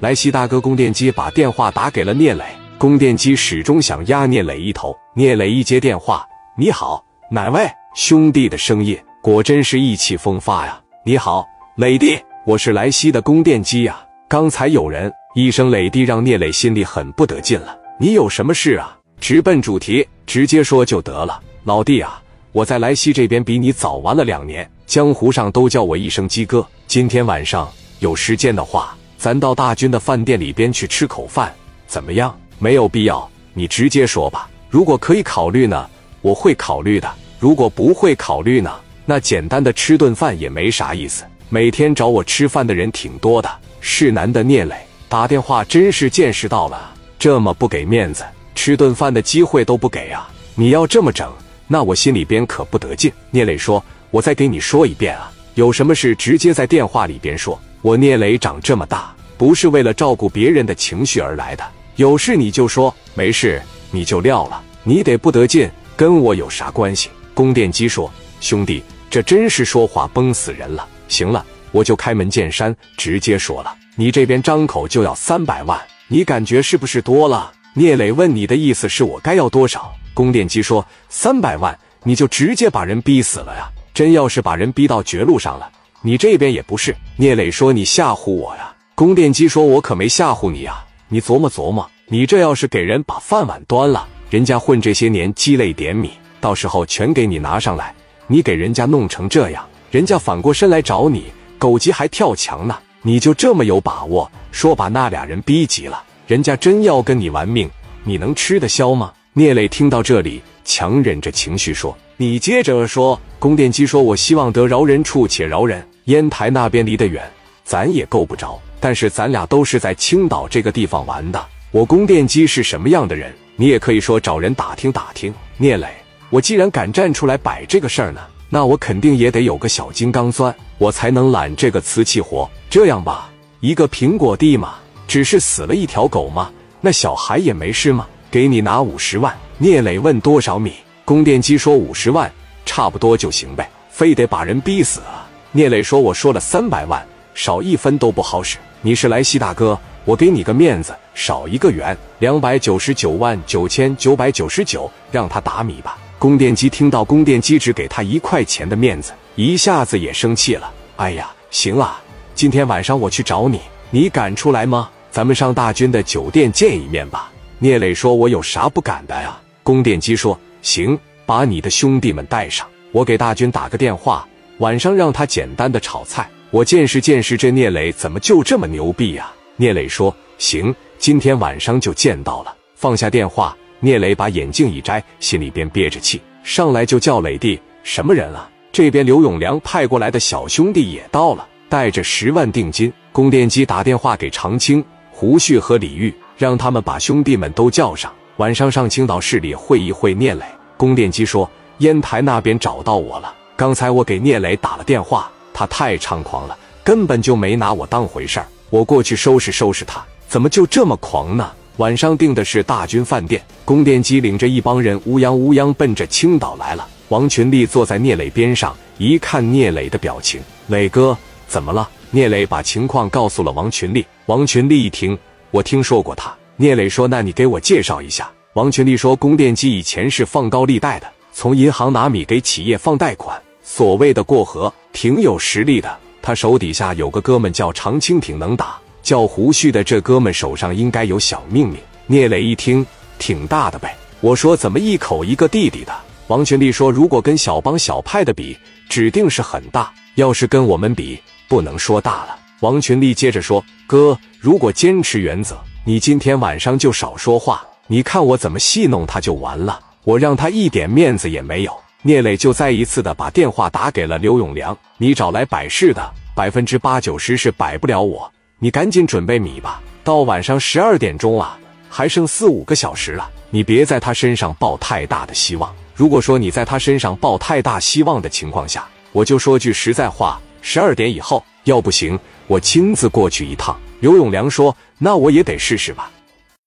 莱西大哥，供电机把电话打给了聂磊。供电机始终想压聂磊一头。聂磊一接电话：“你好，哪位兄弟的声音？果真是意气风发呀！你好，磊弟，我是莱西的供电机呀。刚才有人一声磊弟，让聂磊心里很不得劲了。你有什么事啊？直奔主题，直接说就得了。老弟啊，我在莱西这边比你早玩了两年，江湖上都叫我一声鸡哥。今天晚上有时间的话，咱到大军的饭店里边去吃口饭，怎么样？”没有必要，你直接说吧。如果可以考虑呢，我会考虑的；如果不会考虑呢，那简单的吃顿饭也没啥意思。每天找我吃饭的人挺多的。是男的聂磊打电话，真是见识到了，这么不给面子，吃顿饭的机会都不给啊！你要这么整，那我心里边可不得劲。聂磊说：“我再给你说一遍啊，有什么事直接在电话里边说。我聂磊长这么大，不是为了照顾别人的情绪而来的。”有事你就说，没事你就撂了。你得不得劲，跟我有啥关系？供电机说：“兄弟，这真是说话崩死人了。”行了，我就开门见山，直接说了，你这边张口就要三百万，你感觉是不是多了？聂磊问你的意思是我该要多少？供电机说：“三百万，你就直接把人逼死了呀！真要是把人逼到绝路上了，你这边也不是。”聂磊说：“你吓唬我呀？”供电机说：“我可没吓唬你啊。”你琢磨琢磨，你这要是给人把饭碗端了，人家混这些年积累点米，到时候全给你拿上来，你给人家弄成这样，人家反过身来找你，狗急还跳墙呢。你就这么有把握，说把那俩人逼急了，人家真要跟你玩命，你能吃得消吗？聂磊听到这里，强忍着情绪说：“你接着说。”供电机说：“我希望得饶人处且饶人。烟台那边离得远，咱也够不着。”但是咱俩都是在青岛这个地方玩的。我供电机是什么样的人，你也可以说找人打听打听。聂磊，我既然敢站出来摆这个事儿呢，那我肯定也得有个小金刚钻，我才能揽这个瓷器活。这样吧，一个苹果地嘛，只是死了一条狗嘛，那小孩也没事吗？给你拿五十万。聂磊问多少米，供电机说五十万，差不多就行呗，非得把人逼死啊？聂磊说我说了三百万，少一分都不好使。你是莱西大哥，我给你个面子，少一个元，两百九十九万九千九百九十九，让他打米吧。供电机听到供电机只给他一块钱的面子，一下子也生气了。哎呀，行啊，今天晚上我去找你，你敢出来吗？咱们上大军的酒店见一面吧。聂磊说：“我有啥不敢的呀？”供电机说：“行，把你的兄弟们带上，我给大军打个电话，晚上让他简单的炒菜。”我见识见识，这聂磊怎么就这么牛逼呀？聂磊说：“行，今天晚上就见到了。”放下电话，聂磊把眼镜一摘，心里边憋着气，上来就叫磊弟：“什么人啊？”这边刘永良派过来的小兄弟也到了，带着十万定金。供电机打电话给常青、胡旭和李玉，让他们把兄弟们都叫上，晚上上青岛市里会一会聂磊。供电机说：“烟台那边找到我了，刚才我给聂磊打了电话。”他太猖狂了，根本就没拿我当回事儿。我过去收拾收拾他，怎么就这么狂呢？晚上订的是大军饭店，供电机领着一帮人乌泱乌泱奔着青岛来了。王群力坐在聂磊边上，一看聂磊的表情，磊哥怎么了？聂磊把情况告诉了王群力。王群力一听，我听说过他。聂磊说：“那你给我介绍一下。”王群力说：“供电机以前是放高利贷的，从银行拿米给企业放贷款。”所谓的过河，挺有实力的。他手底下有个哥们叫常青，挺能打。叫胡旭的这哥们手上应该有小命令。聂磊一听，挺大的呗。我说怎么一口一个弟弟的？王群力说，如果跟小帮小派的比，指定是很大。要是跟我们比，不能说大了。王群力接着说，哥，如果坚持原则，你今天晚上就少说话。你看我怎么戏弄他就完了。我让他一点面子也没有。聂磊就再一次的把电话打给了刘永良：“你找来摆事的，百分之八九十是摆不了我。你赶紧准备米吧，到晚上十二点钟啊，还剩四五个小时了。你别在他身上抱太大的希望。如果说你在他身上抱太大希望的情况下，我就说句实在话，十二点以后，要不行，我亲自过去一趟。”刘永良说：“那我也得试试吧。”